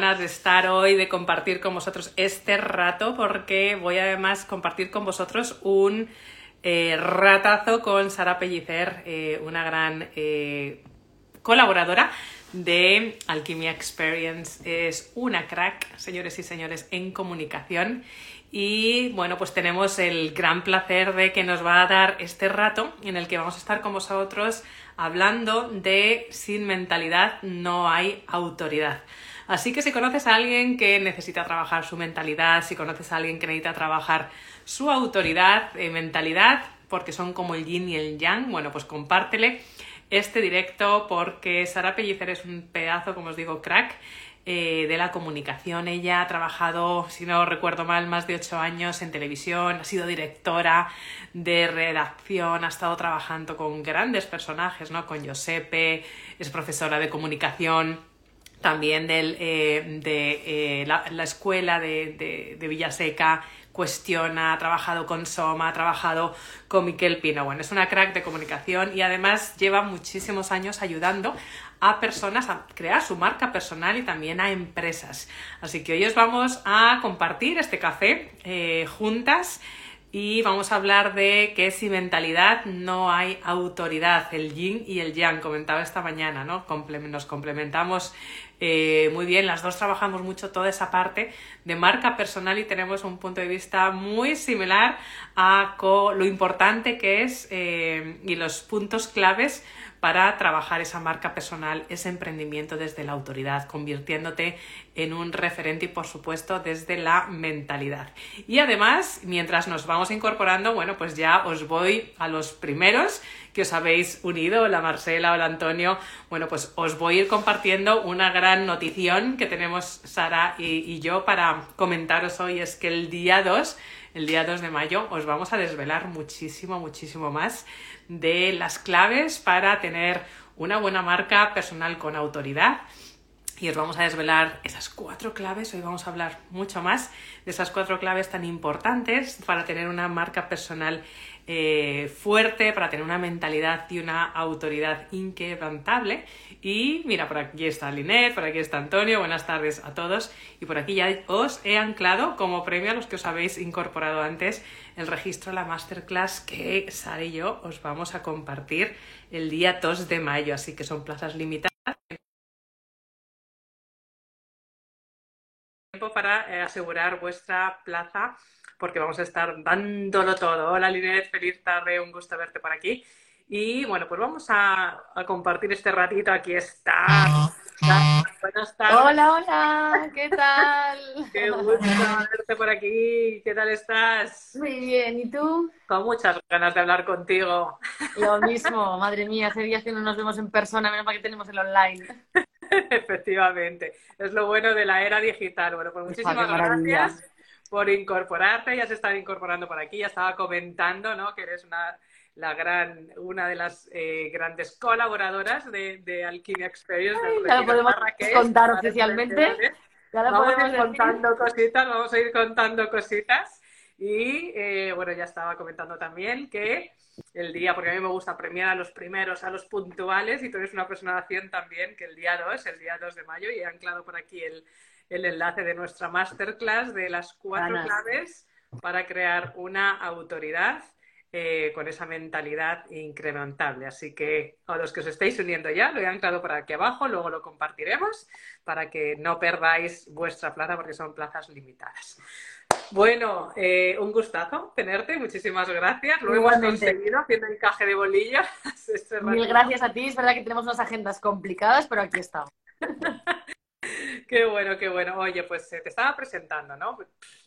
de estar hoy, de compartir con vosotros este rato, porque voy además compartir con vosotros un eh, ratazo con Sara Pellicer, eh, una gran eh, colaboradora de Alquimia Experience. Es una crack, señores y señores, en comunicación. Y bueno, pues tenemos el gran placer de que nos va a dar este rato en el que vamos a estar con vosotros hablando de sin mentalidad no hay autoridad. Así que si conoces a alguien que necesita trabajar su mentalidad, si conoces a alguien que necesita trabajar su autoridad, eh, mentalidad, porque son como el yin y el yang, bueno, pues compártele este directo porque Sara Pellicer es un pedazo, como os digo, crack eh, de la comunicación. Ella ha trabajado, si no recuerdo mal, más de ocho años en televisión, ha sido directora de redacción, ha estado trabajando con grandes personajes, ¿no? Con Giuseppe, es profesora de comunicación también del, eh, de eh, la, escuela de, de, Villaseca, cuestiona, ha trabajado con Soma, ha trabajado con Miquel Pino. Bueno, es una crack de comunicación y además lleva muchísimos años ayudando a personas a crear su marca personal y también a empresas. Así que hoy os vamos a compartir este café eh, juntas y vamos a hablar de que sin mentalidad no hay autoridad, el yin y el yang, comentaba esta mañana, ¿no? Nos complementamos eh, muy bien, las dos trabajamos mucho toda esa parte de marca personal y tenemos un punto de vista muy similar a lo importante que es eh, y los puntos claves para trabajar esa marca personal, ese emprendimiento desde la autoridad, convirtiéndote en un referente y por supuesto desde la mentalidad. Y además, mientras nos vamos incorporando, bueno, pues ya os voy a los primeros que os habéis unido, la Marcela, el Antonio, bueno, pues os voy a ir compartiendo una gran notición que tenemos Sara y, y yo para comentaros hoy, es que el día 2 el día 2 de mayo os vamos a desvelar muchísimo, muchísimo más de las claves para tener una buena marca personal con autoridad. Y os vamos a desvelar esas cuatro claves. Hoy vamos a hablar mucho más de esas cuatro claves tan importantes para tener una marca personal eh, fuerte, para tener una mentalidad y una autoridad inquebrantable. Y mira, por aquí está Linet, por aquí está Antonio, buenas tardes a todos. Y por aquí ya os he anclado como premio a los que os habéis incorporado antes el registro a la masterclass que Sara y yo os vamos a compartir el día 2 de mayo. Así que son plazas limitadas. Para eh, asegurar vuestra plaza porque vamos a estar dándolo todo. Hola Linet, feliz tarde, un gusto verte por aquí. Y bueno, pues vamos a, compartir este ratito. Aquí está. Buenas tardes. Hola, hola, ¿qué tal? Qué gusto verte por aquí. ¿Qué tal estás? Muy bien, ¿y tú? Con muchas ganas de hablar contigo. Lo mismo, madre mía, hace días que no nos vemos en persona, menos mal que tenemos el online. Efectivamente, es lo bueno de la era digital. Bueno, pues muchísimas gracias por incorporarte, ya se estaba incorporando por aquí, ya estaba comentando, ¿no? Que eres una, la gran, una de las eh, grandes colaboradoras de, de Alquimia Experience. ya lo podemos contar oficialmente. vamos a ir contando cositas, vamos a ir contando cositas. Y eh, bueno, ya estaba comentando también que el día, porque a mí me gusta premiar a los primeros, a los puntuales, y tú eres una persona de acción también, que el día 2, el día 2 de mayo, y he anclado por aquí el, el enlace de nuestra masterclass de las cuatro claves para crear una autoridad eh, con esa mentalidad incrementable. Así que a los que os estéis uniendo ya, lo he anclado por aquí abajo, luego lo compartiremos para que no perdáis vuestra plaza porque son plazas limitadas. Bueno, eh, un gustazo tenerte, muchísimas gracias. Lo hemos conseguido haciendo encaje de bolillas. Mil gracias a ti, es verdad que tenemos unas agendas complicadas, pero aquí estamos. Qué bueno, qué bueno. Oye, pues eh, te estaba presentando, ¿no?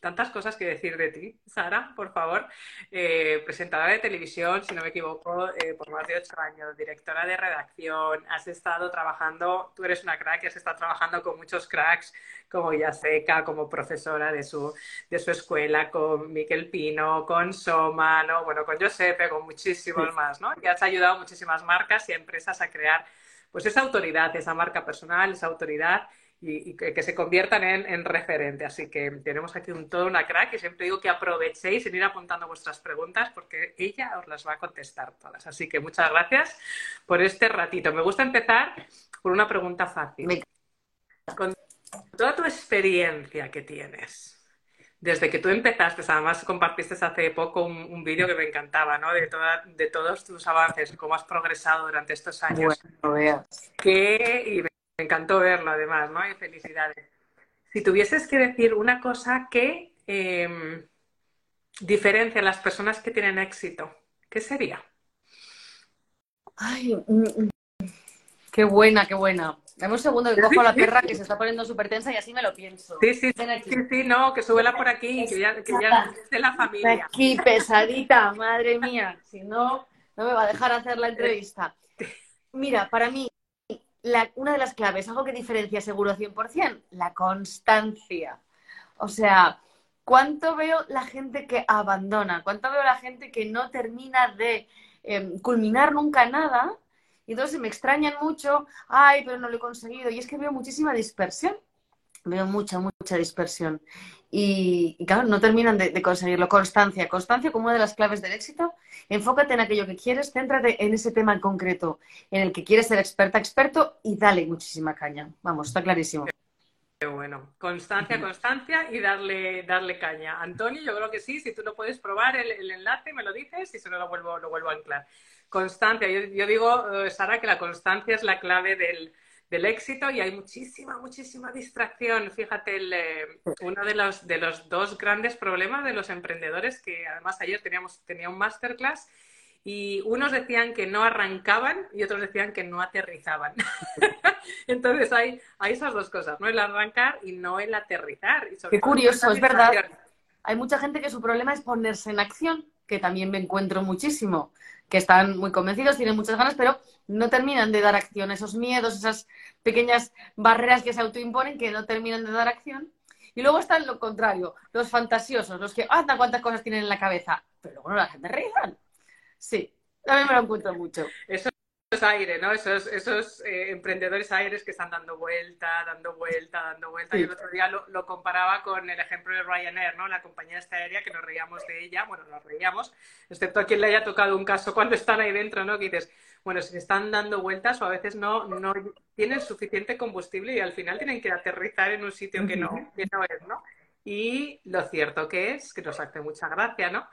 Tantas cosas que decir de ti, Sara, por favor. Eh, presentadora de televisión, si no me equivoco, eh, por más de ocho años, directora de redacción, has estado trabajando, tú eres una crack, has estado trabajando con muchos cracks, como Yaseca, como profesora de su, de su escuela, con Miquel Pino, con Soma, ¿no? Bueno, con Giuseppe, con muchísimos más, ¿no? Y has ayudado a muchísimas marcas y empresas a crear pues esa autoridad, esa marca personal, esa autoridad y, que, se conviertan en, referente. Así que tenemos aquí un, toda una crack y siempre digo que aprovechéis en ir apuntando vuestras preguntas porque ella os las va a contestar todas. Así que muchas gracias por este ratito. Me gusta empezar por una pregunta fácil. toda tu experiencia que tienes, desde que tú empezaste, además compartiste hace poco un, vídeo que me encantaba, ¿no? De, de todos tus avances, cómo has progresado durante estos años. Bueno, veas. Que, y me encantó verlo además, ¿no? Y felicidades. Si tuvieses que decir una cosa que em, diferencia a las personas que tienen éxito, ¿qué sería? Ay, mm, mm. qué buena, qué buena. Dame un segundo que cojo a la perra que se está poniendo súper tensa y así me lo pienso. Sí, sí, sí, sí, no, que súbela por aquí, que ya, que ya es de la familia. Aquí, pesadita, madre mía. Si no, no me va a dejar hacer la entrevista. Mira, para mí, una de las claves, algo que diferencia seguro 100%, la constancia. O sea, ¿cuánto veo la gente que abandona? ¿Cuánto veo la gente que no termina de em, culminar nunca nada? Y entonces me extrañan mucho, ay, pero no lo he conseguido. Y es que veo muchísima dispersión. Veo mucha, mucha dispersión. Y, claro, no terminan de, conseguirlo. Constancia. Constancia como una de las claves del éxito. Enfócate en aquello que quieres, céntrate en ese tema en concreto, en el que quieres ser experta, experto, y dale muchísima caña. Vamos, está clarísimo. Qué bueno. Constancia, constancia y darle, darle caña. Antonio, yo creo que sí. Si tú no puedes probar el, el enlace, me lo dices y si no lo vuelvo, lo vuelvo a anclar. Constancia. Yo, digo, eh, Sara, que la constancia es la clave del, éxito y hay muchísima, muchísima distracción. Fíjate, eh, uno de los, de los dos grandes problemas de los emprendedores, que además ayer teníamos, tenía un masterclass y unos decían que no arrancaban y otros decían que no aterrizaban. Entonces hay, hay esas dos cosas, no el arrancar y no el aterrizar. Qué curioso, es verdad. Hay mucha gente que su problema es ponerse en acción, que también me encuentro muchísimo que están muy convencidos, tienen muchas ganas, pero no terminan de dar acción. Esos miedos, esas pequeñas barreras que se autoimponen que no terminan de dar acción. Y luego están lo contrario, los fantasiosos, los que, anda, cuántas cosas tienen en la cabeza, pero luego no las aterrizan. Sí, también me lo encuentro mucho. Aire, ¿no? Esos, esos eh, emprendedores aires que están dando vuelta, dando vuelta, dando vuelta. Y el otro día lo, comparaba con el ejemplo de Ryanair, ¿no? La compañía esta aérea que nos reíamos de ella, bueno, nos reíamos, excepto a quien le haya tocado un caso cuando están ahí dentro, ¿no? Que dices, bueno, si están dando vueltas o a veces no, no tienen suficiente combustible y al final tienen que aterrizar en un sitio que no, que no es, ¿no? Y lo cierto que es, que nos hace mucha gracia, ¿no?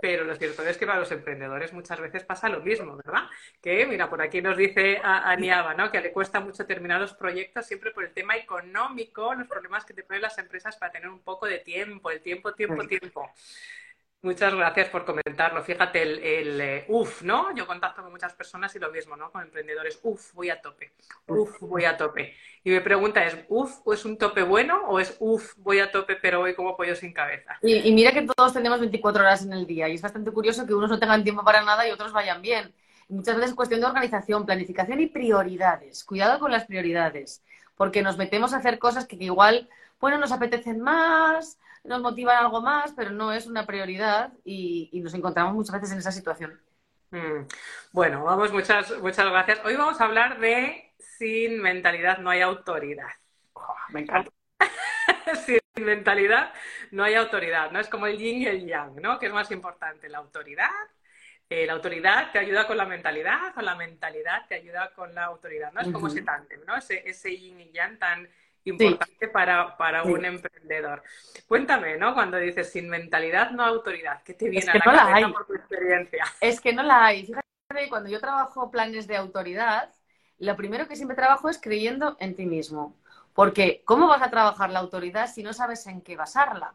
Pero lo cierto es que para los emprendedores muchas veces pasa lo mismo, ¿verdad? Que, mira, por aquí nos dice Aniaba, ¿no? Que le cuesta mucho terminar los proyectos siempre por el tema económico, los problemas que te ponen las empresas para tener un poco de tiempo, el tiempo, tiempo, tiempo. Muchas gracias por comentarlo. Fíjate, el, el eh, UF, ¿no? Yo contacto con muchas personas y lo mismo, ¿no? Con emprendedores. UF, voy a tope. UF, voy a tope. Y mi pregunta es, ¿UF es un tope bueno o es UF, voy a tope pero voy como pollo sin cabeza? Y, mira que todos tenemos 24 horas en el día y es bastante curioso que unos no tengan tiempo para nada y otros vayan bien. muchas veces es cuestión de organización, planificación y prioridades. Cuidado con las prioridades, porque nos metemos a hacer cosas que igual, bueno, nos apetecen más, nos motivan algo más, pero no es una prioridad y, nos encontramos muchas veces en esa situación. Mm. Bueno, vamos, muchas, muchas gracias. Hoy vamos a hablar de sin mentalidad no hay autoridad. Oh, me encanta. sin mentalidad no hay autoridad, ¿no? Es como el yin y el yang, ¿no? ¿Qué es más importante? La autoridad. Eh, la autoridad te ayuda con la mentalidad o la mentalidad te ayuda con la autoridad, ¿no? Es como ese tándem, ¿no? Ese, ese yin y yang tan importante para, para un emprendedor. Cuéntame, ¿no? Cuando dices sin mentalidad, no autoridad, ¿qué te viene a la no cabeza la por tu experiencia? Es que no la hay. Fíjate, cuando yo trabajo planes de autoridad, lo primero que siempre trabajo es creyendo en ti mismo. Porque, ¿cómo vas a trabajar la autoridad si no sabes en qué basarla?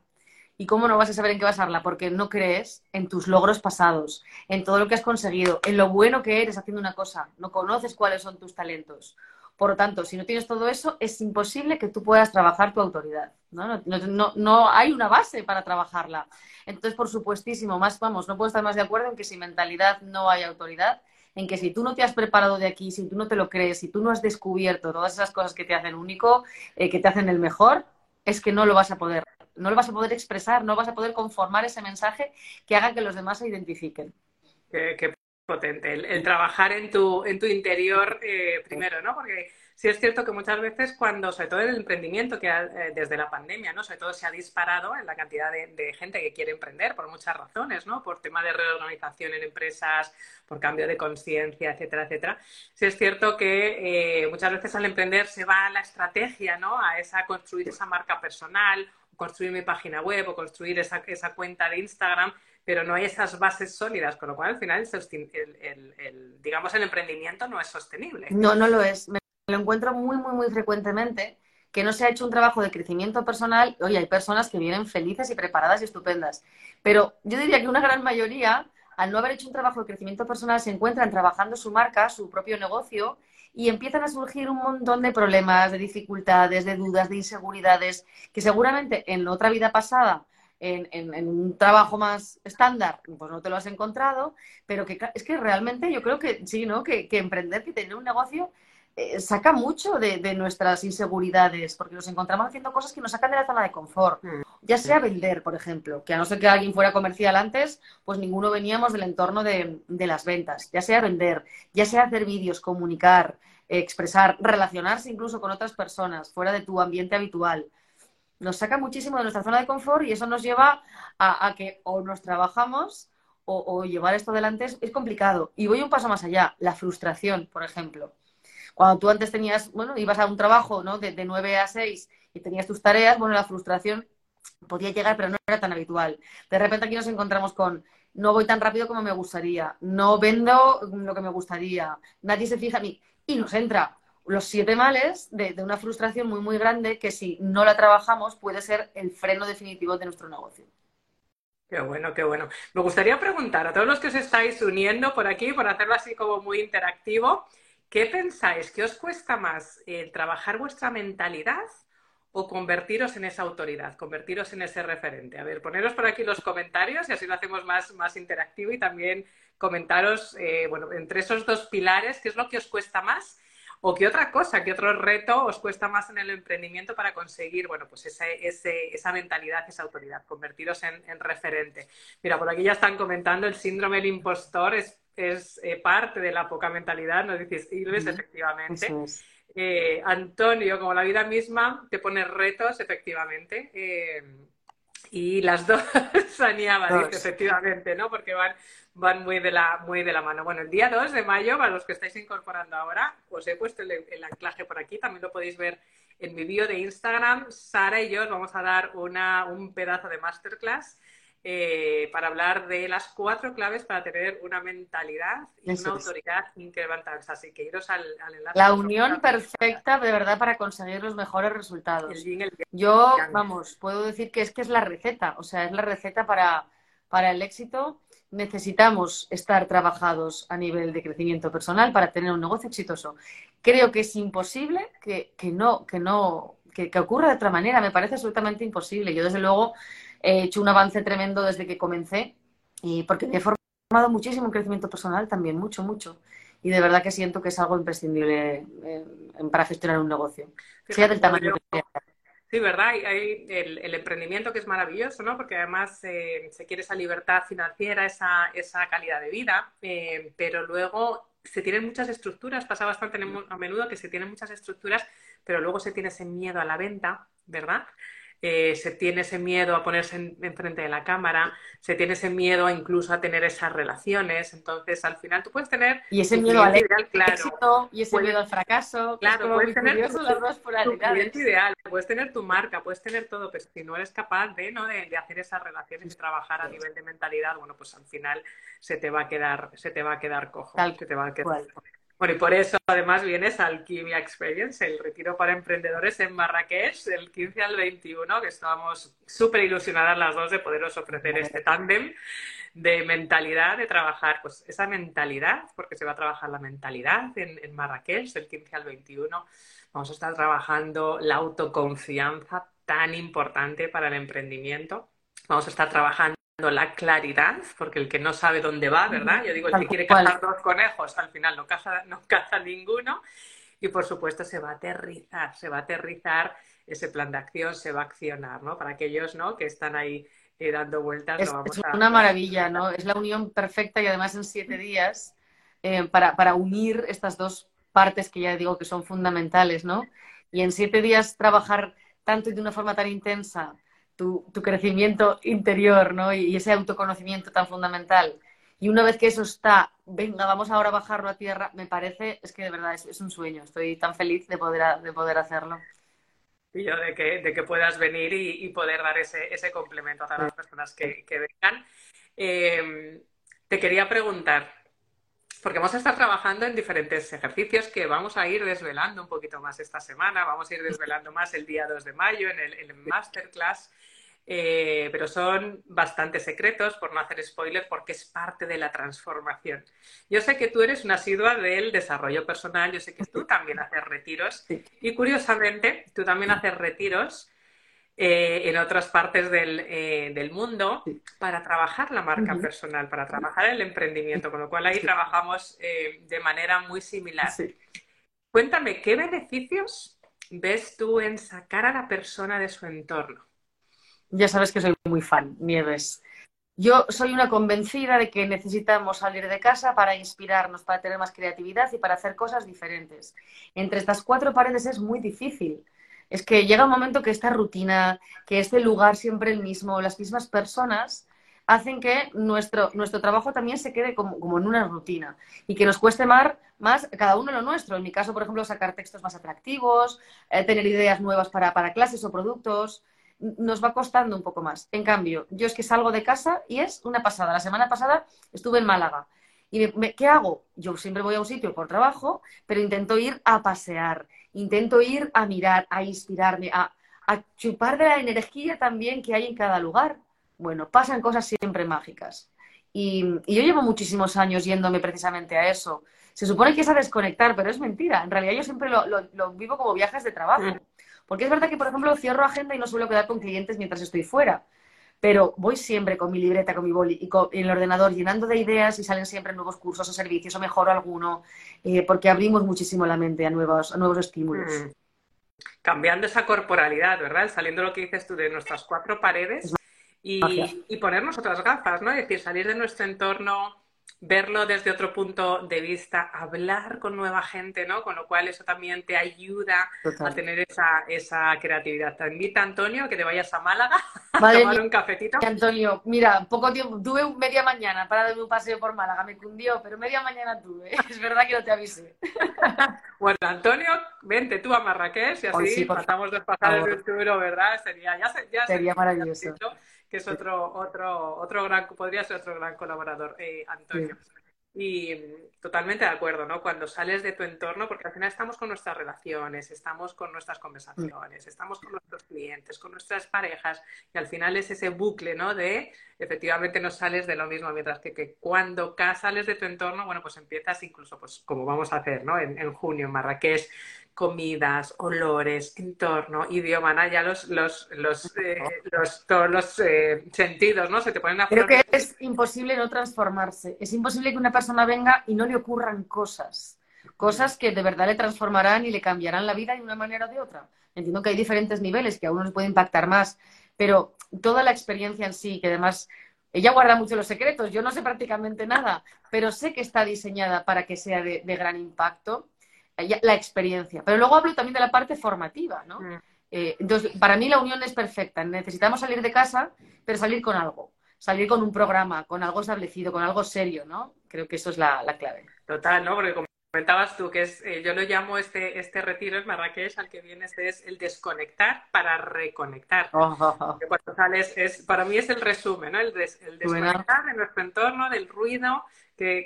¿Y cómo no vas a saber en qué basarla? Porque no crees en tus logros pasados, en todo lo que has conseguido, en lo bueno que eres haciendo una cosa. No conoces cuáles son tus talentos. Por lo tanto, si no tienes todo eso, es imposible que tú puedas trabajar tu autoridad. ¿no? hay una base para trabajarla. Entonces, por supuestísimo, más vamos, no puedo estar más de acuerdo en que sin mentalidad no hay autoridad, en que si tú no te has preparado de aquí, si tú no te lo crees, si tú no has descubierto todas esas cosas que te hacen único, eh, que te hacen el mejor, es que no lo vas a poder, no lo vas a poder expresar, no vas a poder conformar ese mensaje que haga que los demás se identifiquen potente, el, trabajar en tu, en tu interior eh, primero, ¿no? Porque sí es cierto que muchas veces cuando, sobre todo en el emprendimiento, que eh, desde la pandemia, ¿no? Sobre todo se ha disparado en la cantidad de, gente que quiere emprender por muchas razones, ¿no? Por tema de reorganización en empresas, por cambio de conciencia, etcétera, etcétera. Sí es cierto que eh, muchas veces al emprender se va a la estrategia, ¿no? A esa construir esa marca personal, construir mi página web o construir esa, esa cuenta de Instagram pero no hay esas bases sólidas, con lo cual al final el, digamos el emprendimiento no es sostenible. No, no lo es. Me lo encuentro muy, muy, muy frecuentemente que no se ha hecho un trabajo de crecimiento personal. Oye, hay personas que vienen felices y preparadas y estupendas, pero yo diría que una gran mayoría, al no haber hecho un trabajo de crecimiento personal, se encuentran trabajando su marca, su propio negocio y empiezan a surgir un montón de problemas, de dificultades, de dudas, de inseguridades, que seguramente en otra vida pasada en, un trabajo más estándar, pues no te lo has encontrado, pero que es que realmente yo creo que sí, ¿no? Que, emprender, que tener un negocio eh, saca mucho de, nuestras inseguridades, porque nos encontramos haciendo cosas que nos sacan de la zona de confort. Mm. Ya sea vender, por ejemplo, que a no ser que alguien fuera comercial antes, pues ninguno veníamos del entorno de, de las ventas. Ya sea vender, ya sea hacer vídeos, comunicar, expresar, relacionarse incluso con otras personas fuera de tu ambiente habitual nos saca muchísimo de nuestra zona de confort y eso nos lleva a, que o nos trabajamos o, llevar esto adelante es, complicado. Y voy un paso más allá, la frustración, por ejemplo. Cuando tú antes tenías, bueno, ibas a un trabajo ¿no? de, de 9 a 6 y tenías tus tareas, bueno, la frustración podía llegar, pero no era tan habitual. De repente aquí nos encontramos con no voy tan rápido como me gustaría, no vendo lo que me gustaría, nadie se fija en mí. Y nos entra los siete males de, una frustración muy, muy grande que si no la trabajamos puede ser el freno definitivo de nuestro negocio. Qué bueno, qué bueno. Me gustaría preguntar a todos los que os estáis uniendo por aquí, por hacerlo así como muy interactivo, ¿qué pensáis? ¿Qué os cuesta más trabajar vuestra mentalidad o convertiros en esa autoridad, convertiros en ese referente? A ver, poneros por aquí los comentarios y así lo hacemos más, más interactivo y también comentaros, eh, bueno, entre esos dos pilares, ¿qué es lo que os cuesta más? ¿O qué otra cosa, qué otro reto os cuesta más en el emprendimiento para conseguir, bueno, pues esa mentalidad, esa autoridad, convertiros en, referente? Mira, por aquí ya están comentando, el síndrome del impostor es, eh, parte de la poca mentalidad, nos dices, Ilves, efectivamente. Eh, Antonio, como la vida misma, te pone retos, efectivamente. Eh, y las dos, Saniaba, dice, efectivamente, ¿no? Porque van van muy de la, muy de la mano. Bueno, el día 2 de mayo, para los que estáis incorporando ahora, os he puesto el, anclaje por aquí, también lo podéis ver en mi vídeo de Instagram. Sara y yo os vamos a dar una, un pedazo de masterclass eh, para hablar de las cuatro claves para tener una mentalidad y una autoridad incremental. Así que iros al, enlace. La unión perfecta, de verdad, para conseguir los mejores resultados. Yo, vamos, puedo decir que es que es la receta, o sea, es la receta para, para el éxito necesitamos estar trabajados a nivel de crecimiento personal para tener un negocio exitoso. Creo que es imposible que, no, que no, que, ocurra de otra manera. Me parece absolutamente imposible. Yo, desde luego, he hecho un avance tremendo desde que comencé y porque me he formado muchísimo en crecimiento personal también, mucho, mucho. Y de verdad que siento que es algo imprescindible eh, para gestionar un negocio, sea del tamaño que sea. Sí, ¿verdad? Hay, el, emprendimiento que es maravilloso, ¿no? Porque además eh, se quiere esa libertad financiera, esa, esa calidad de vida, eh, pero luego se tienen muchas estructuras, pasa bastante a menudo que se tienen muchas estructuras, pero luego se tiene ese miedo a la venta, ¿verdad? Eh, se tiene ese miedo a ponerse enfrente de la cámara, se tiene ese miedo incluso a tener esas relaciones. Entonces, al final tú puedes tener. Y ese miedo al éxito y ese miedo al fracaso. Claro, puedes tener tu, cliente ideal, puedes tener tu marca, puedes tener todo, pero si no eres capaz de, ¿no? de, hacer esas relaciones y trabajar a nivel de mentalidad, bueno, pues al final se te va a quedar, se te va a quedar cojo. se te va a quedar bueno, y por eso además vienes al Alquimia Experience, el retiro para emprendedores en Marrakech, del 15 al 21, que estábamos súper ilusionadas las dos de poderos ofrecer este tándem de mentalidad, de trabajar, pues esa mentalidad, porque se va a trabajar la mentalidad en, en Marrakech, del 15 al 21. Vamos a estar trabajando la autoconfianza tan importante para el emprendimiento. Vamos a estar trabajando la claridad, porque el que no sabe dónde va, ¿verdad? Yo digo, el que quiere cazar dos conejos, al final no caza, no caza ninguno. Y por supuesto se va a aterrizar, se va a aterrizar ese plan de acción, se va a accionar, ¿no? Para aquellos, ¿no? Que están ahí eh, dando vueltas. Es, una maravilla, ¿no? Es la unión perfecta y además en siete días eh, para, para unir estas dos partes que ya digo que son fundamentales, ¿no? Y en siete días trabajar tanto y de una forma tan intensa tu, crecimiento interior, ¿no? Y, ese autoconocimiento tan fundamental. Y una vez que eso está, venga, vamos ahora a bajarlo a tierra, me parece, es que de verdad es, un sueño. Estoy tan feliz de poder, de poder hacerlo. Y yo de que, de que puedas venir y, poder dar ese, ese, complemento a todas las personas que, que vengan. Eh, te quería preguntar, porque vamos a estar trabajando en diferentes ejercicios que vamos a ir desvelando un poquito más esta semana, vamos a ir desvelando más el día 2 de mayo en el, masterclass, eh, pero son bastante secretos, por no hacer spoiler, porque es parte de la transformación. Yo sé que tú eres una asidua del desarrollo personal, yo sé que tú también haces retiros. Y curiosamente tú también haces retiros eh, en otras partes del, eh, mundo para trabajar la marca personal, para trabajar el emprendimiento, con lo cual ahí trabajamos eh, de manera muy similar. Cuéntame, ¿qué beneficios ves tú en sacar a la persona de su entorno? Ya sabes que soy muy fan, Nieves. Yo soy una convencida de que necesitamos salir de casa para inspirarnos, para tener más creatividad y para hacer cosas diferentes. Entre estas cuatro paredes es muy difícil. Es que llega un momento que esta rutina, que este lugar siempre el mismo, las mismas personas, hacen que nuestro, nuestro trabajo también se quede como, en una rutina y que nos cueste más, más cada uno lo nuestro. En mi caso, por ejemplo, sacar textos más atractivos, eh, tener ideas nuevas para, para clases o productos, nos va costando un poco más. En cambio, yo es que salgo de casa y es una pasada. La semana pasada estuve en Málaga. ¿Y qué hago? Yo siempre voy a un sitio por trabajo, pero intento ir a pasear intento ir a mirar, a inspirarme, a, chupar de la energía también que hay en cada lugar. Bueno, pasan cosas siempre mágicas. Y, yo llevo muchísimos años yéndome precisamente a eso. Se supone que es a desconectar, pero es mentira. En realidad yo siempre lo, vivo como viajes de trabajo. Mm. Porque es verdad que, por ejemplo, cierro agenda y no suelo quedar con clientes mientras estoy fuera. Pero voy siempre con mi libreta, con mi boli y con, el ordenador llenando de ideas y salen siempre nuevos cursos o servicios o mejoro alguno, eh, porque abrimos muchísimo la mente a nuevos, a nuevos estímulos. Mm. Cambiando esa corporalidad, ¿verdad? Saliendo lo que dices tú de nuestras cuatro paredes y, y, ponernos otras gafas, ¿no? Es decir, salir de nuestro entorno verlo desde otro punto de vista, hablar con nueva gente, ¿no? Con lo cual eso también te ayuda a tener esa, esa creatividad. Te invita Antonio que te vayas a Málaga a tomar un cafetito. Antonio, mira, poco tiempo, tuve media mañana para darme un paseo por Málaga, me cundió, pero media mañana tuve. Es verdad que no te avisé. bueno, Antonio, vente tú a Marrakech y así pasamos dos pasadas de un ¿verdad? Sería, ya, ya sería maravilloso que es otro, otro, otro gran, podría ser otro gran colaborador, eh, Antonio. Y totalmente de acuerdo, ¿no? Cuando sales de tu entorno, porque al final estamos con nuestras relaciones, estamos con nuestras conversaciones, estamos con nuestros clientes, con nuestras parejas, y al final es ese bucle, ¿no? De efectivamente no sales de lo mismo, mientras que, que cuando sales de tu entorno, bueno, pues empiezas incluso, pues como vamos a hacer, ¿no? En, en junio en Marrakech, comidas, olores, entorno, idioma, ¿no? ya los, los, los, eh, los todos los eh, sentidos, ¿no? Se te ponen a Creo que es imposible no transformarse. Es imposible que una persona venga y no le ocurran cosas. Cosas que de verdad le transformarán y le cambiarán la vida de una manera o de otra. Entiendo que hay diferentes niveles, que a uno les puede impactar más, pero toda la experiencia en sí, que además ella guarda mucho los secretos, yo no sé prácticamente nada, pero sé que está diseñada para que sea de gran impacto la experiencia. Pero luego hablo también de la parte formativa, ¿no? Mm. Eh, entonces, para mí la unión es perfecta. Necesitamos salir de casa, pero salir con algo. Salir con un programa, con algo establecido, con algo serio, ¿no? Creo que eso es la, clave. Total, ¿no? Porque comentabas tú que es, eh, yo lo llamo este, este retiro en Marrakech al que vienes es el desconectar para reconectar. Oh, Cuando sales, es, para mí es el resumen, ¿no? El, el desconectar de nuestro entorno, del ruido,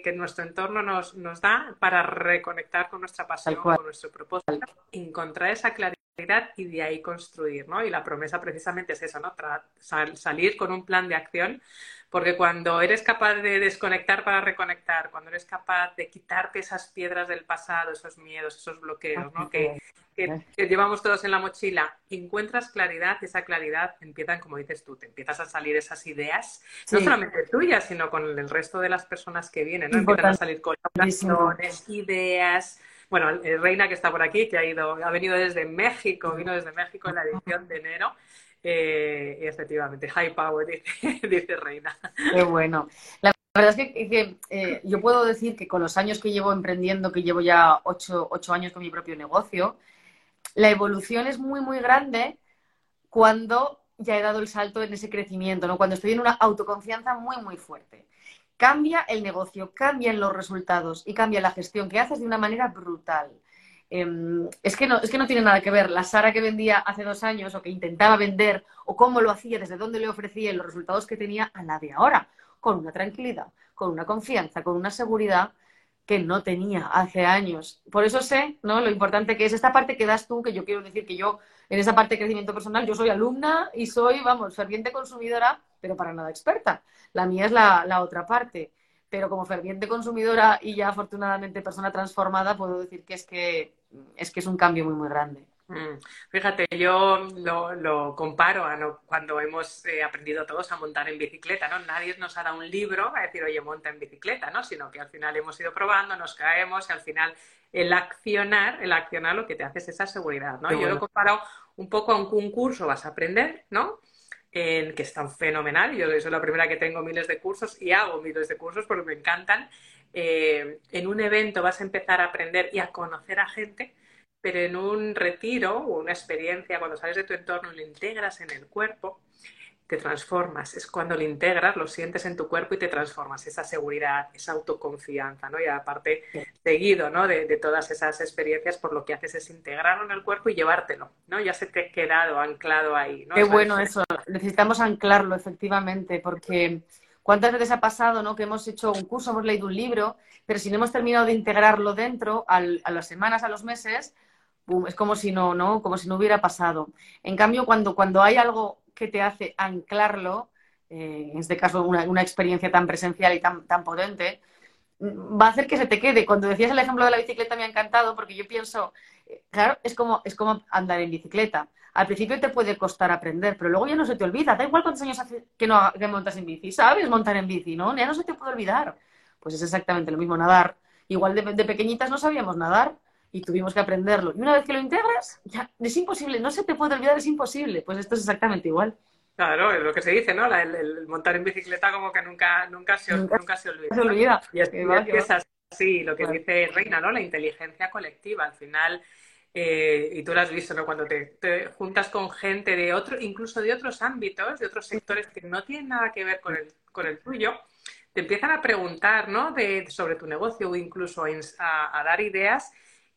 que, nuestro entorno nos, nos, da para reconectar con nuestra pasión, con nuestro propósito, encontrar esa claridad y de ahí construir, ¿no? Y la promesa precisamente es eso, ¿no? salir con un plan de acción, porque cuando eres capaz de desconectar para reconectar, cuando eres capaz de quitarte esas piedras del pasado, esos miedos, esos bloqueos, ¿no? Que, que, llevamos todos en la mochila, encuentras claridad, esa claridad empiezan, como dices tú, te empiezas a salir esas ideas, no solamente tuyas, sino con el resto de las personas que vienen, ¿no? Empiezan a salir colaboraciones, ideas. Bueno, Reina que está por aquí, que ha ido, ha venido desde México, vino desde México en la edición de enero. Eh, y efectivamente, high power, dice, dice Reina. Qué bueno. verdad es que, eh, yo puedo decir que con los años que llevo emprendiendo, que llevo ya ocho, ocho años con mi propio negocio, la evolución es muy, muy grande cuando ya he dado el salto en ese crecimiento, ¿no? Cuando estoy en una autoconfianza muy, muy fuerte. Cambia el negocio, cambian los resultados y cambia la gestión que haces de una manera brutal. Em, es, que no, es que no tiene nada que ver la Sara que vendía hace dos años o que intentaba vender o cómo lo hacía, desde dónde le ofrecía y los resultados que tenía a la de ahora, con una tranquilidad, con una confianza, con una seguridad que no tenía hace años. Por eso sé ¿no? lo importante que es esta parte que das tú, que yo quiero decir que yo en esa parte de crecimiento personal, yo soy alumna y soy, vamos, ferviente consumidora, pero para nada experta. La mía es la, la otra parte. Pero como ferviente consumidora y ya afortunadamente persona transformada, puedo decir que es que es, que es un cambio muy, muy grande. Mm. Fíjate, yo lo, comparo a cuando hemos eh, aprendido todos a montar en bicicleta, ¿no? Nadie nos ha dado un libro a decir, oye, monta en bicicleta, ¿no? Sino que al final hemos ido probando, nos caemos y al final el accionar, el accionar lo que te hace es esa seguridad, ¿no? Yo lo comparo un poco a un curso, vas a aprender, ¿no? En, que es tan fenomenal, yo soy la primera que tengo miles de cursos y hago miles de cursos porque me encantan. Eh, en un evento vas a empezar a aprender y a conocer a gente pero en un retiro o una experiencia, cuando sales de tu entorno y lo integras en el cuerpo, te transformas. Es cuando lo integras, lo sientes en tu cuerpo y te transformas. Esa seguridad, esa autoconfianza, ¿no? Y aparte, seguido, ¿no? De, todas esas experiencias, por lo que haces es integrarlo en el cuerpo y llevártelo, ¿no? Ya se te ha quedado anclado ahí, ¿no? Qué bueno eso. Necesitamos anclarlo, efectivamente, porque ¿cuántas veces ha pasado, ¿no? Que hemos hecho un curso, hemos leído un libro, pero si no hemos terminado de integrarlo dentro, a las semanas, a los meses, es como si no, ¿no? Como si no hubiera pasado. En cambio, cuando, cuando hay algo que te hace anclarlo, eh, en este caso una, una, experiencia tan presencial y tan, tan potente, mm, va a hacer que se te quede. Cuando decías el ejemplo de la bicicleta me ha encantado porque yo pienso, eh, claro, es como, es como andar en bicicleta. Al principio te puede costar aprender, pero luego ya no se te olvida. Da igual cuántos años hace que no que montas en bici. Sabes montar en bici, ¿no? Ya no se te puede olvidar. Pues es exactamente lo mismo nadar. Igual de, de pequeñitas no sabíamos nadar, y tuvimos que aprenderlo. Y una vez que lo integras, ya es imposible, no se te puede olvidar, es imposible. Pues esto es exactamente igual. Claro, es lo que se dice, ¿no? el, montar en bicicleta como que nunca, nunca, se, nunca, se olvida. Se olvida. Y es, es así, lo que dice Reina, ¿no? La inteligencia colectiva. Al final, eh, y tú lo has visto, ¿no? Cuando te, juntas con gente de otro, incluso de otros ámbitos, de otros sectores que no tienen nada que ver con el, con el tuyo, te empiezan a preguntar, ¿no? De, sobre tu negocio o incluso a dar ideas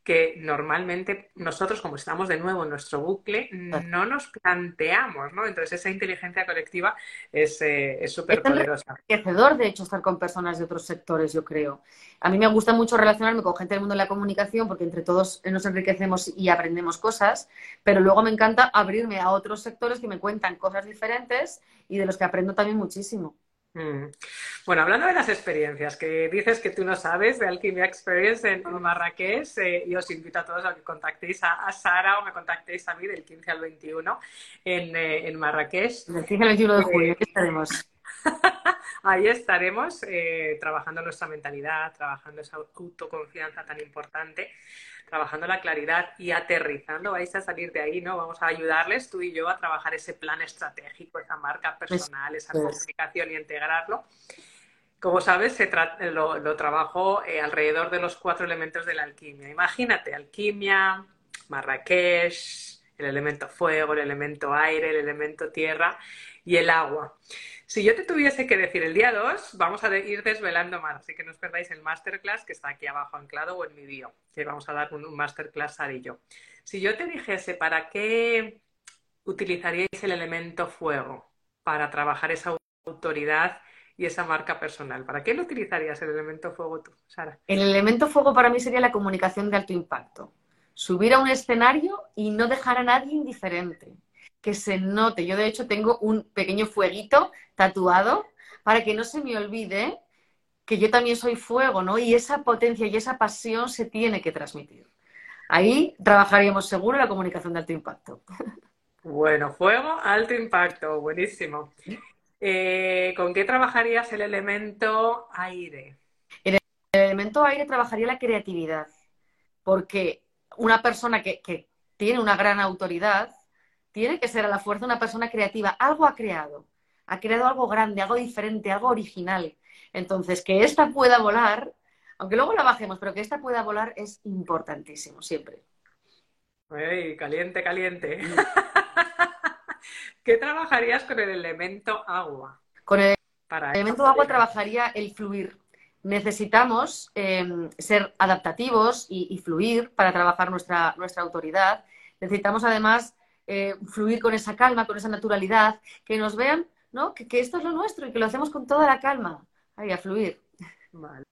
que normalmente nosotros, como estamos de nuevo en nuestro bucle, no nos planteamos, ¿no? Entonces esa inteligencia colectiva es eh, súper poderosa. Es enriquecedor, de hecho, estar con personas de otros sectores, yo creo. A mí me gusta mucho relacionarme con gente del mundo de la comunicación porque entre todos nos enriquecemos y aprendemos cosas, pero luego me encanta abrirme a otros sectores que me cuentan cosas diferentes y de los que aprendo también muchísimo. Mm. Bueno, hablando de las experiencias, que dices que tú no sabes de Alquimia Experience en, Marrakech, eh, y os invito a todos a que contactéis a, Sara o me contactéis a mí del 15 al 21 en, eh, en Marrakech. Del 15 al 21 de julio, ¿qué estaremos? Ahí estaremos eh, trabajando nuestra mentalidad, trabajando esa autoconfianza tan importante trabajando la claridad y aterrizando, vais a salir de ahí, ¿no? Vamos a ayudarles tú y yo a trabajar ese plan estratégico, esa marca personal, esa comunicación y integrarlo. Como sabes, se lo, lo, trabajo eh, alrededor de los cuatro elementos de la alquimia. Imagínate, alquimia, Marrakech, el elemento fuego, el elemento aire, el elemento tierra y el agua. Si yo te tuviese que decir el día 2, vamos a ir desvelando más, así que no os perdáis el masterclass que está aquí abajo anclado o en mi bio, que vamos a dar un, masterclass a yo. Si yo te dijese para qué utilizaríais el elemento fuego para trabajar esa autoridad y esa marca personal, ¿para qué lo utilizarías el elemento fuego tú, Sara? El elemento fuego para mí sería la comunicación de alto impacto. Subir a un escenario y no dejar a nadie indiferente que se note. Yo, de hecho, tengo un pequeño fueguito tatuado para que no se me olvide que yo también soy fuego, ¿no? Y esa potencia y esa pasión se tiene que transmitir. Ahí trabajaríamos seguro la comunicación de alto impacto. Bueno, fuego, alto impacto, buenísimo. Eh, ¿Con qué trabajarías el elemento aire? el elemento aire trabajaría la creatividad, porque una persona que, que tiene una gran autoridad tiene que ser a la fuerza una persona creativa. Algo ha creado. ha creado algo grande, algo diferente, algo original. Entonces, que esta pueda volar, aunque luego la bajemos, pero que esta pueda volar es importantísimo, siempre. Uy, caliente, caliente. Mm. ¿Qué trabajarías con el elemento agua? Con el elemento agua trabajaría el fluir. Necesitamos em, ser adaptativos y, fluir para trabajar nuestra, nuestra autoridad. Necesitamos además eh, fluir con esa calma, con esa naturalidad, que nos vean ¿no? Que, esto es lo nuestro y que lo hacemos con toda la calma. Ahí, a fluir. Vale.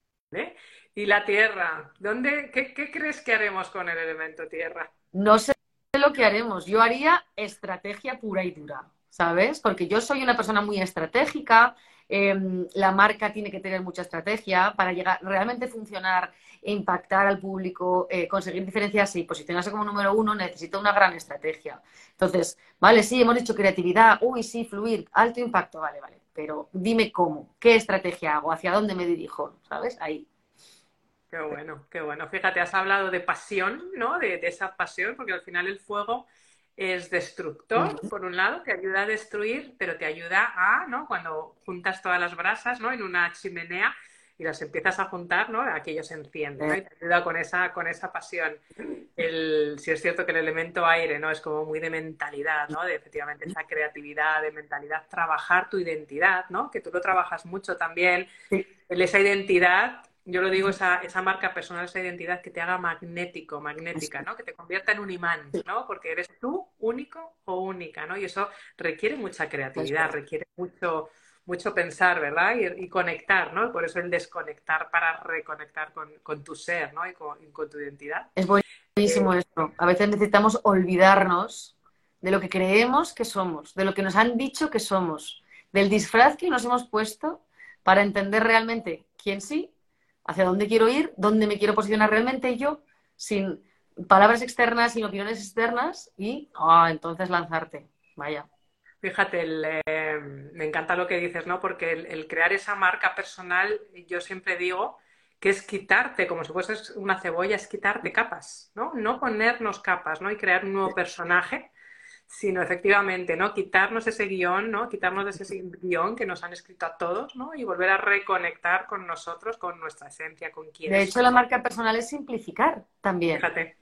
¿Y la tierra? ¿Dónde, qué, qué crees que haremos con el elemento tierra? No sé lo que haremos. Yo haría estrategia pura y dura, ¿sabes? Porque yo soy una persona muy estratégica. Em, la marca tiene que tener mucha estrategia para llegar realmente funcionar, impactar al público, eh, conseguir diferenciarse y posicionarse como número uno, necesita una gran estrategia. Entonces, vale, sí, hemos dicho creatividad, uy, sí, fluir, alto impacto, vale, vale, pero dime cómo, qué estrategia hago, hacia dónde me dirijo, ¿sabes? Ahí. Qué bueno, qué bueno. Fíjate, has hablado de pasión, ¿no? De, esa pasión, porque al final el fuego es destructor, por un lado, te ayuda a destruir, pero te ayuda a, ¿no? Cuando juntas todas las brasas, ¿no? En una chimenea y las empiezas a juntar, ¿no? Aquello se enciende, ¿no? Y te ayuda con esa, con esa pasión. El, si es cierto que el elemento aire, ¿no? Es como muy de mentalidad, ¿no? De efectivamente esa creatividad, de mentalidad, trabajar tu identidad, ¿no? Que tú lo trabajas mucho también. En esa identidad yo lo digo, esa, esa marca personal, esa identidad que te haga magnético, magnética, ¿no? Que te convierta en un imán, ¿no? Porque eres tú único o única, ¿no? Y eso requiere mucha creatividad, requiere mucho, mucho pensar, ¿verdad? Y, conectar, ¿no? Por eso el desconectar para reconectar con, tu ser, ¿no? Y con, tu identidad. Es buenísimo eh, esto. A veces necesitamos olvidarnos de lo que creemos que somos, de lo que nos han dicho que somos, del disfraz que nos hemos puesto para entender realmente quién sí hacia dónde quiero ir, dónde me quiero posicionar realmente yo, sin palabras externas, sin opiniones externas y ah, entonces lanzarte. Vaya. Fíjate, eh, me encanta lo que dices, ¿no? Porque el, crear esa marca personal, yo siempre digo que es quitarte, como si fueses una cebolla, es quitarte capas, ¿no? No ponernos capas, ¿no? Y crear un nuevo personaje sino efectivamente, ¿no? Quitarnos ese guion, ¿no? Quitarnos ese guion que nos han escrito a todos, ¿no? Y volver a reconectar con nosotros, con nuestra esencia, con quién De hecho, la marca personal es simplificar también. Fíjate.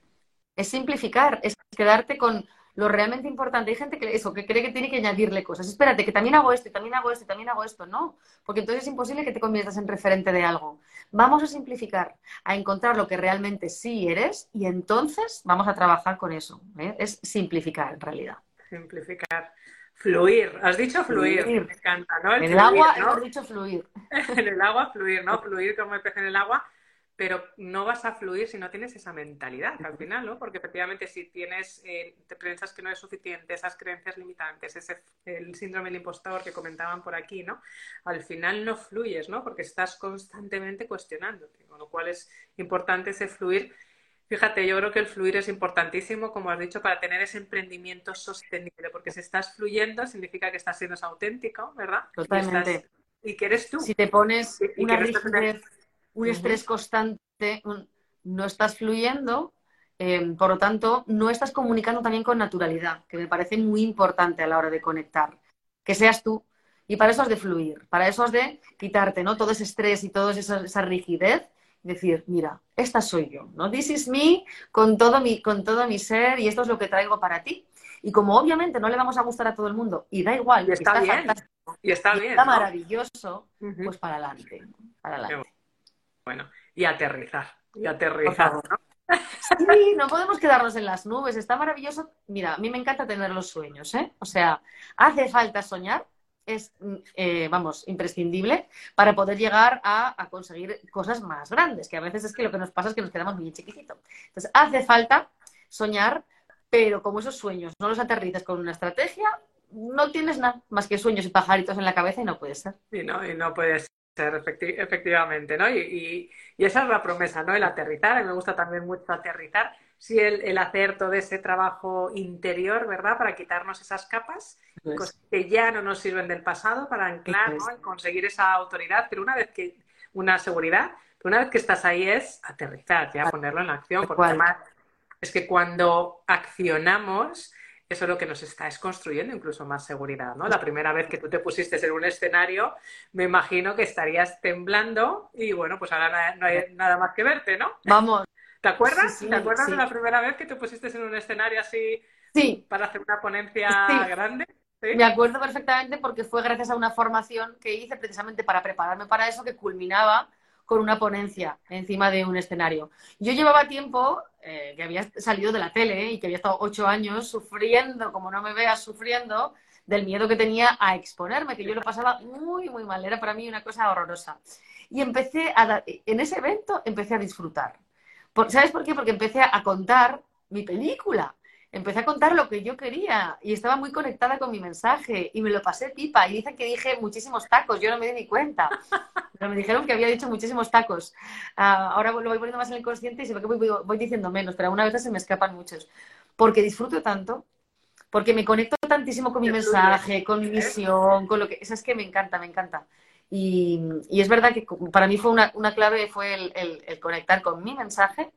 Es simplificar, es quedarte con lo realmente importante. Hay gente que eso, que cree que tiene que añadirle cosas. Espérate, que también hago esto, y también hago esto, y también hago esto. No, porque entonces es imposible que te conviertas en referente de algo. Vamos a simplificar, a encontrar lo que realmente sí eres y entonces vamos a trabajar con eso. ¿eh? Es simplificar en realidad. Simplificar. Fluir. Has dicho fluir. Me encanta, ¿no? en el agua hemos dicho fluir. en el agua fluir, ¿no? Fluir como el pez en el agua pero no vas a fluir si no tienes esa mentalidad al final, ¿no? Porque efectivamente si tienes, eh, te piensas que no es suficiente, esas creencias limitantes, ese, el síndrome del impostor que comentaban por aquí, ¿no? Al final no fluyes, ¿no? Porque estás constantemente cuestionándote, con lo cual es importante ese fluir. Fíjate, yo creo que el fluir es importantísimo, como has dicho, para tener ese emprendimiento sostenible, porque si estás fluyendo significa que estás siendo auténtico, ¿verdad? Totalmente. Y, que eres tú. Si te pones una rigidez un estrés constante, no estás fluyendo, eh, por lo tanto, no estás comunicando también con naturalidad, que me parece muy importante a la hora de conectar. Que seas tú. Y para eso has de fluir, para eso has de quitarte ¿no? todo ese estrés y toda esa, rigidez y decir, mira, esta soy yo, ¿no? This is me con todo, mi, con todo mi ser y esto es lo que traigo para ti. Y como obviamente no le vamos a gustar a todo el mundo, y da igual, y está, bien, y está bien, está maravilloso, pues para adelante, para adelante. Bueno, y aterrizar, y aterrizar, ¿no? Sí, no podemos quedarnos en las nubes, está maravilloso. Mira, a mí me encanta tener los sueños, ¿eh? O sea, hace falta soñar, es, eh, vamos, imprescindible para poder llegar a, conseguir cosas más grandes, que a veces es que lo que nos pasa es que nos quedamos muy chiquititos. Entonces, hace falta soñar, pero como esos sueños no los aterrizas con una estrategia, no tienes nada más que sueños y pajaritos en la cabeza y no puede ser. Sí, no, y no puede efectivamente, ¿no? Y, esa es la promesa, ¿no? El aterrizar, a mí me gusta también mucho aterrizar, sí, el, hacer todo ese trabajo interior, ¿verdad? Para quitarnos esas capas, que ya no nos sirven del pasado, para anclar, ¿no? Y conseguir esa autoridad, pero una vez que, una seguridad, una vez que estás ahí es aterrizar, ya ponerlo en acción, porque además es que cuando accionamos, eso es lo que nos está es construyendo incluso más seguridad, ¿no? La primera vez que tú te pusiste en un escenario, me imagino que estarías temblando y bueno, pues ahora no hay nada más que verte, ¿no? Vamos. ¿Te acuerdas? ¿Te acuerdas de la primera vez que te pusiste en un escenario así sí. para hacer una ponencia grande? Me acuerdo perfectamente porque fue gracias a una formación que hice precisamente para prepararme para eso que culminaba con una ponencia encima de un escenario. Yo llevaba tiempo, eh, que había salido de la tele y que había estado ocho años sufriendo, como no me veas sufriendo, del miedo que tenía a exponerme, que yo lo pasaba muy, muy mal. Era para mí una cosa horrorosa. Y empecé a, en ese evento empecé a disfrutar. ¿Sabes por qué? Porque empecé a contar mi película empecé a contar lo que yo quería y estaba muy conectada con mi mensaje y me lo pasé pipa. Y dicen que dije muchísimos tacos, yo no me di ni cuenta, pero me dijeron que había dicho muchísimos tacos. Ah, ahora lo voy poniendo más en el consciente y se ve que voy, diciendo menos, pero alguna vez se me escapan muchos, porque disfruto tanto, porque me conecto tantísimo con mi mensaje, con mi misión, con lo que... es que me encanta, me encanta. Y, es verdad que para mí fue una, clave fue el conectar con mi mensaje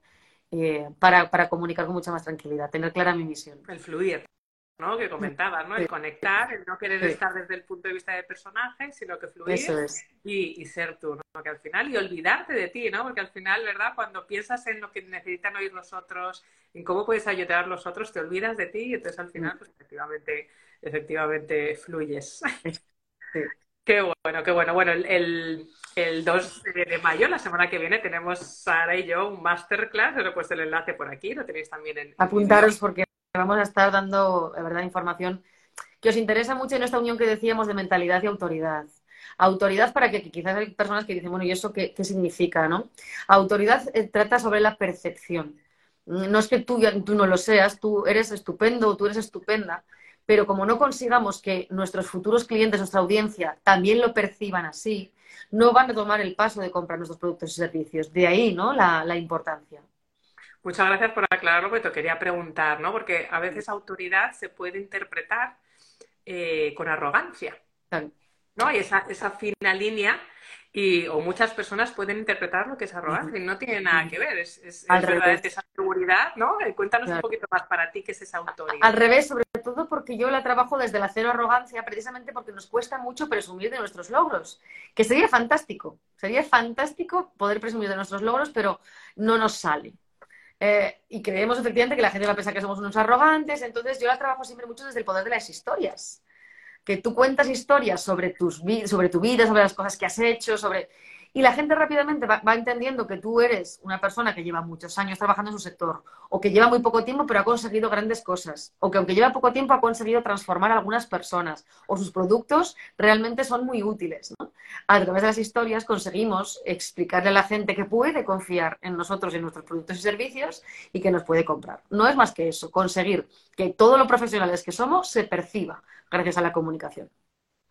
eh, para, para, comunicar con mucha más tranquilidad, tener clara mi misión. El fluir, ¿no? Que comentabas, ¿no? El conectar, el no querer estar desde el punto de vista de personaje, sino que fluir y, y, ser tú, ¿no? Que al final, y olvidarte de ti, ¿no? Porque al final, ¿verdad? Cuando piensas en lo que necesitan oír los otros, en cómo puedes ayudar a los otros, te olvidas de ti y entonces al final, pues efectivamente, efectivamente fluyes. Sí. Qué bueno, qué bueno. Bueno, el, el, 2 de mayo, la semana que viene, tenemos Sara y yo un masterclass. Os he puesto el enlace por aquí, lo tenéis también en. Apuntaros porque vamos a estar dando, de verdad, información que os interesa mucho en esta unión que decíamos de mentalidad y autoridad. Autoridad para que, quizás hay personas que dicen, bueno, ¿y eso qué, significa? ¿no? Autoridad eh, trata sobre la percepción. No es que tú, tú no lo seas, tú eres estupendo, tú eres estupenda, pero como no consigamos que nuestros futuros clientes, nuestra audiencia, también lo perciban así, no van a tomar el paso de comprar nuestros productos y servicios. De ahí, ¿no? La, importancia. Muchas gracias por aclararlo, porque te quería preguntar, ¿no? Porque a veces autoridad se puede interpretar eh, con arrogancia. ¿No? Hay esa, esa fina línea y, o muchas personas pueden interpretar lo que es arrogancia y no tiene nada que ver. Es, es, es esa seguridad, ¿no? Eh, cuéntanos un poquito más para ti qué es esa autoridad. Al revés, sobre todo porque yo la trabajo desde la cero arrogancia, precisamente porque nos cuesta mucho presumir de nuestros logros. Que sería fantástico, sería fantástico poder presumir de nuestros logros, pero no nos sale. Eh, y creemos efectivamente que la gente va a pensar que somos unos arrogantes, entonces yo la trabajo siempre mucho desde el poder de las historias que tú cuentas historias sobre, tus, sobre tu vida, sobre las cosas que has hecho, sobre... Y la gente rápidamente va, entendiendo que tú eres una persona que lleva muchos años trabajando en su sector, o que lleva muy poco tiempo pero ha conseguido grandes cosas, o que aunque lleva poco tiempo ha conseguido transformar a algunas personas, o sus productos realmente son muy útiles. A través de las historias conseguimos explicarle a la gente que puede confiar en nosotros y en nuestros productos y servicios y que nos puede comprar. No es más que eso, conseguir que todo lo profesionales que somos se perciba gracias a la comunicación.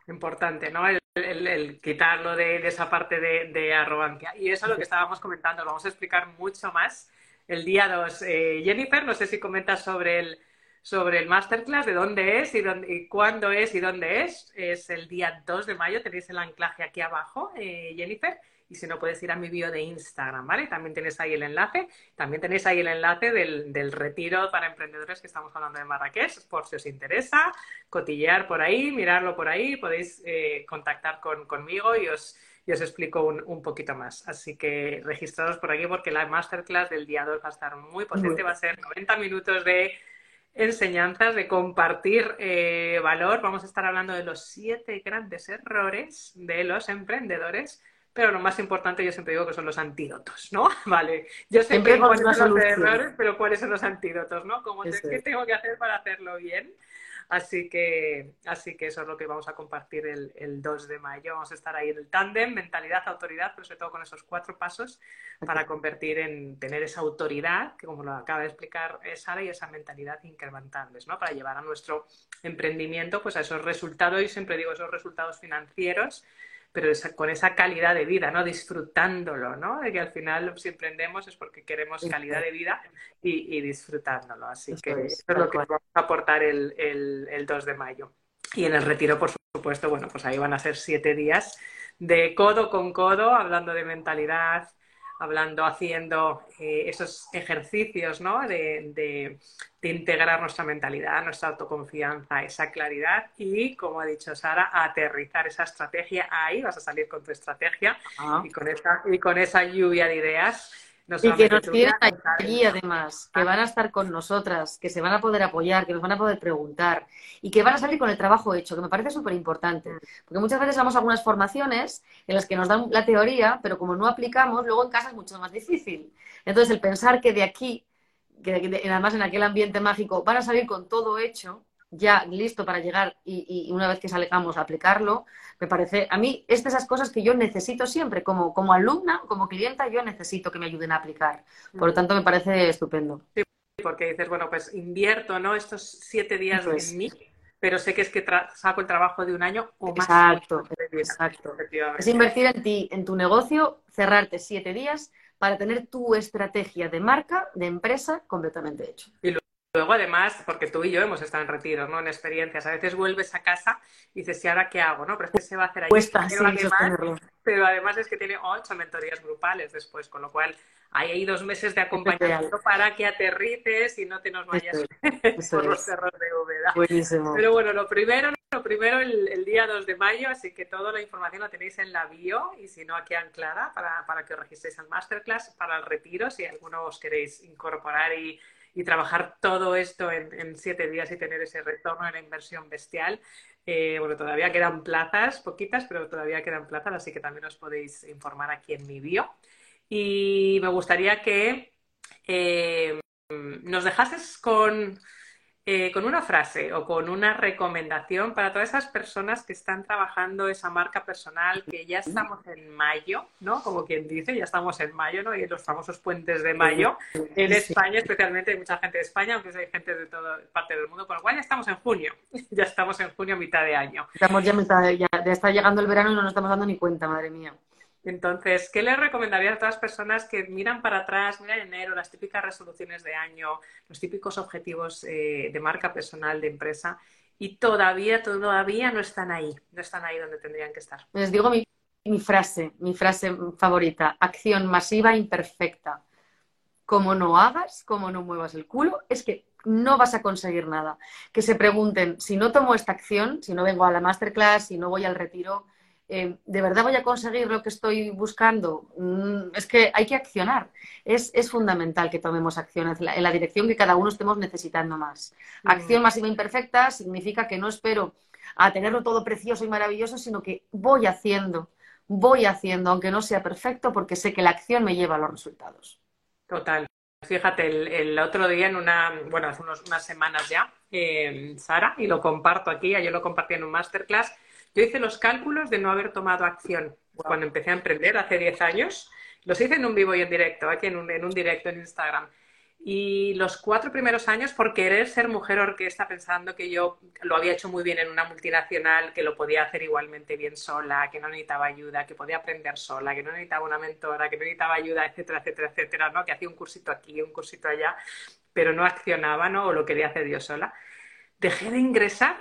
Importante, ¿no? El, quitarlo de, esa parte de, arrogancia. Y eso es lo que estábamos comentando, lo vamos a explicar mucho más el día 2. Eh, Jennifer, no sé si comentas sobre el, sobre el masterclass, de dónde es y, dónde, y cuándo es y dónde es. Es el día 2 de mayo, tenéis el anclaje aquí abajo, eh, Jennifer y si no puedes ir a mi bio de Instagram, ¿vale? También tenéis ahí el enlace, también tenéis ahí el enlace del, retiro para emprendedores que estamos hablando de Marrakech, por si os interesa, cotillear por ahí, mirarlo por ahí, podéis eh, contactar conmigo y os, os explico un, poquito más. Así que registraros por aquí porque la masterclass del día 2 va a estar muy potente, va a ser 90 minutos de enseñanzas, de compartir eh, valor. Vamos a estar hablando de los siete grandes errores de los emprendedores pero lo más importante yo siempre digo que son los antídotos, ¿no? Vale, yo sé que cuáles son los errores, pero cuáles son los antídotos, ¿no? Como ¿Qué tengo que hacer para hacerlo bien? Así que, así que eso es lo que vamos a compartir el, el 2 de mayo. Vamos a estar ahí en el tándem, mentalidad, autoridad, pero sobre todo con esos cuatro pasos para convertir en tener esa autoridad, que como lo acaba de explicar Sara, y esa mentalidad incrementables, ¿no? Para llevar a nuestro emprendimiento pues a esos resultados, y siempre digo esos resultados financieros, pero con esa calidad de vida, ¿no? Disfrutándolo, ¿no? De que al final si emprendemos es porque queremos calidad de vida y, disfrutándolo. Así que eso es lo que vamos a aportar el, el, 2 de mayo. Y en el retiro, por supuesto, bueno, pues ahí van a ser siete días de codo con codo, hablando de mentalidad, hablando, haciendo eh, esos ejercicios ¿no? de, de, integrar nuestra mentalidad, nuestra autoconfianza, esa claridad y, como ha dicho Sara, aterrizar esa estrategia. Ahí vas a salir con tu estrategia ah. y, con esa, y con esa lluvia de ideas y que nos tienen allí además, que van a estar con nosotras, que se van a poder apoyar, que nos van a poder preguntar y que van a salir con el trabajo hecho, que me parece súper importante. Porque muchas veces vamos a algunas formaciones en las que nos dan la teoría, pero como no aplicamos, luego en casa es mucho más difícil. Entonces, el pensar que de aquí, que además en aquel ambiente mágico, van a salir con todo hecho, ya listo para llegar y, una vez que salgamos a aplicarlo, me parece, a mí es de esas cosas que yo necesito siempre, como, como alumna, como clienta, yo necesito que me ayuden a aplicar. Por lo tanto, me parece estupendo. Sí, porque dices, bueno, pues invierto, ¿no? Estos siete días en mí, pero sé que es que saco el trabajo de un año o más. Exacto, exacto. Es invertir en ti, en tu negocio, cerrarte siete días para tener tu estrategia de marca, de empresa, completamente hecho. Luego, además, porque tú y yo hemos estado en retiro, ¿no? En experiencias. A veces vuelves a casa y dices, ¿y ahora qué hago? ¿no? Pero es que se va a hacer ahí. Cuesta, sí, pero además es que tiene ocho mentorías grupales después, con lo cual hay ahí dos meses de acompañamiento para que aterrices y no te nos vayas por los cerros de Úbeda. Buenísimo. Pero bueno, lo primero, lo primero el, día 2 de mayo, así que toda la información la tenéis en la bio y si no aquí anclada para, para que os registréis al masterclass, para el retiro, si alguno os queréis incorporar y y trabajar todo esto en, siete días y tener ese retorno en la inversión bestial. Eh, bueno, todavía quedan plazas, poquitas, pero todavía quedan plazas, así que también os podéis informar aquí en mi bio. Y me gustaría que eh, nos dejases con eh, con una frase o con una recomendación para todas esas personas que están trabajando esa marca personal, que ya estamos en mayo, ¿no? Como quien dice, ya estamos en mayo, ¿no? Y en los famosos puentes de mayo. En España, especialmente, hay mucha gente de España, aunque hay gente de toda parte del mundo, con lo cual ya estamos en junio. ya estamos en junio, mitad de año. Estamos ya mitad de, ya, ya está llegando el verano y no nos estamos dando ni cuenta, madre mía. Entonces, ¿qué le recomendaría a todas las personas que miran para atrás, miran enero, las típicas resoluciones de año, los típicos objetivos eh, de marca personal, de empresa, y todavía, todavía no están ahí, no están ahí donde tendrían que estar? Les digo mi, mi frase, mi frase favorita, acción masiva imperfecta. Como no hagas, como no muevas el culo, es que no vas a conseguir nada. Que se pregunten, si no tomo esta acción, si no vengo a la masterclass, si no voy al retiro, eh, ¿de verdad voy a conseguir lo que estoy buscando? Mm, es que hay que accionar. Es, fundamental que tomemos acción en la, dirección que cada uno estemos necesitando más. Mm. Acción masiva imperfecta significa que no espero a tenerlo todo precioso y maravilloso, sino que voy haciendo, voy haciendo, aunque no sea perfecto, porque sé que la acción me lleva a los resultados. Total. Fíjate, el, otro día, en una, bueno, hace unas semanas ya, eh, Sara, y lo comparto aquí, ayer lo compartí en un masterclass, yo hice los cálculos de no haber tomado acción cuando empecé a emprender hace 10 años. Los hice en un vivo y en directo, aquí en un, en un directo en Instagram. Y los cuatro primeros años, por querer ser mujer orquesta, pensando que yo lo había hecho muy bien en una multinacional, que lo podía hacer igualmente bien sola, que no necesitaba ayuda, que podía aprender sola, que no necesitaba una mentora, que no necesitaba ayuda, etcétera, etcétera, etcétera, ¿no? Que hacía un cursito aquí, un cursito allá, pero no accionaba, ¿no? O lo quería hacer yo sola. Dejé de ingresar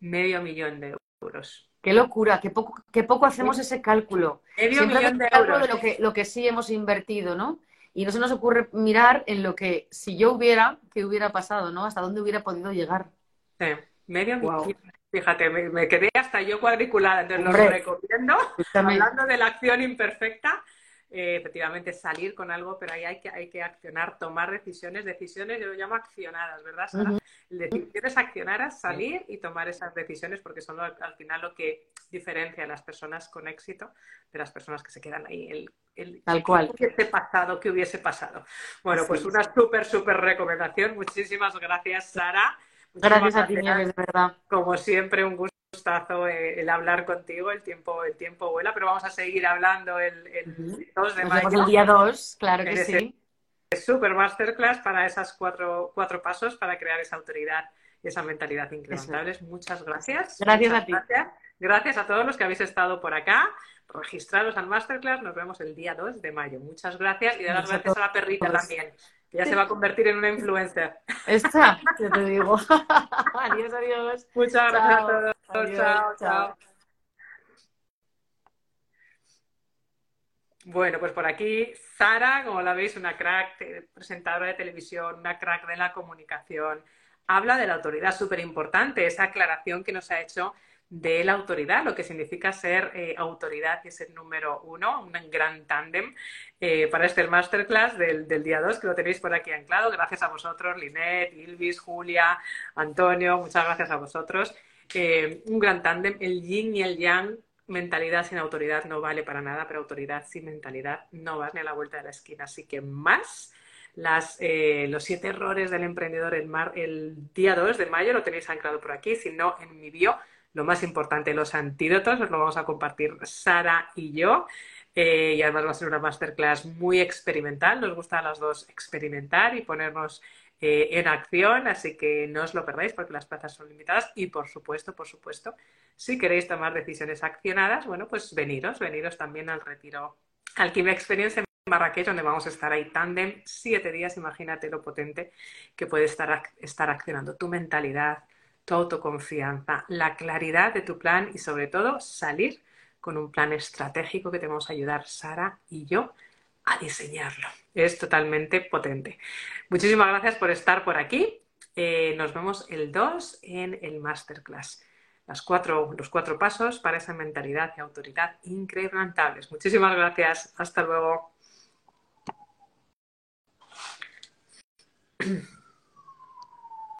medio millón de euros. Qué locura, qué poco, qué poco hacemos ese cálculo. Medio millón de euros. de lo que, lo que sí hemos invertido, ¿no? Y no se nos ocurre mirar en lo que, si yo hubiera, qué hubiera pasado, ¿no? Hasta dónde hubiera podido llegar. Sí, medio millón. Fíjate, me, quedé hasta yo cuadriculada, entonces lo recomiendo. Hablando de la acción imperfecta, eh, efectivamente salir con algo, pero ahí hay que, hay que accionar, tomar decisiones, decisiones, yo lo llamo accionadas, ¿verdad, Sara? Decisiones accionadas, salir y tomar esas decisiones, porque son al final lo que diferencia a las personas con éxito de las personas que se quedan ahí. El, el Tal cual. ¿Qué hubiese pasado? ¿Qué hubiese pasado? Bueno, pues una súper, súper recomendación. Muchísimas gracias, Sara. gracias a ti, de verdad. Como siempre, un gusto gustazo eh, el hablar contigo, el tiempo, el tiempo vuela, pero vamos a seguir hablando el, el 2 de mayo. el día 2, claro que sí. Super masterclass para esas cuatro, cuatro pasos para crear esa autoridad y esa mentalidad incrementales. Muchas gracias. Gracias a ti. Gracias. a todos los que habéis estado por acá. Registraros al masterclass. Nos vemos el día 2 de mayo. Muchas gracias y dar las gracias a la perrita también ya se va a convertir en una influencer. Esta, que te digo. adiós, adiós. Muchas gracias a todos. chao. chao. Bueno, pues por aquí Sara, como la veis, una crack, presentadora de televisión, una crack de la comunicación, habla de la autoridad, súper importante, esa aclaración que nos ha hecho de la autoridad, lo que significa ser eh, autoridad y ser número uno, un gran tándem eh, para este masterclass del, día 2, que lo tenéis por aquí anclado. Gracias a vosotros, Linet, Ilvis, Julia, Antonio, muchas gracias a vosotros. Eh, un gran tándem, el yin y el yang, mentalidad sin autoridad no vale para nada, pero autoridad sin mentalidad no va ni a la vuelta de la esquina. Así que más los siete errores del emprendedor el, el día 2 de mayo lo tenéis anclado por aquí, si no en mi bio lo más importante, los antídotos, os lo vamos a compartir Sara y yo. Eh, y además va a ser una masterclass muy experimental. Nos gusta a las dos experimentar y ponernos eh, en acción, así que no os lo perdáis porque las plazas son limitadas. Y por supuesto, por supuesto, si queréis tomar decisiones accionadas, bueno, pues veniros, veniros también al retiro Alquimia Experience en Marrakech, donde vamos a estar ahí tándem siete días. Imagínate lo potente que puede estar, estar accionando tu mentalidad, tu autoconfianza, la claridad de tu plan y sobre todo salir con un plan estratégico que te vamos a ayudar Sara y yo a diseñarlo. Es totalmente potente. Muchísimas gracias por estar por aquí. Eh, nos vemos el 2 en el masterclass. Las cuatro, los cuatro pasos para esa mentalidad y autoridad incrementables. Muchísimas gracias. Hasta luego.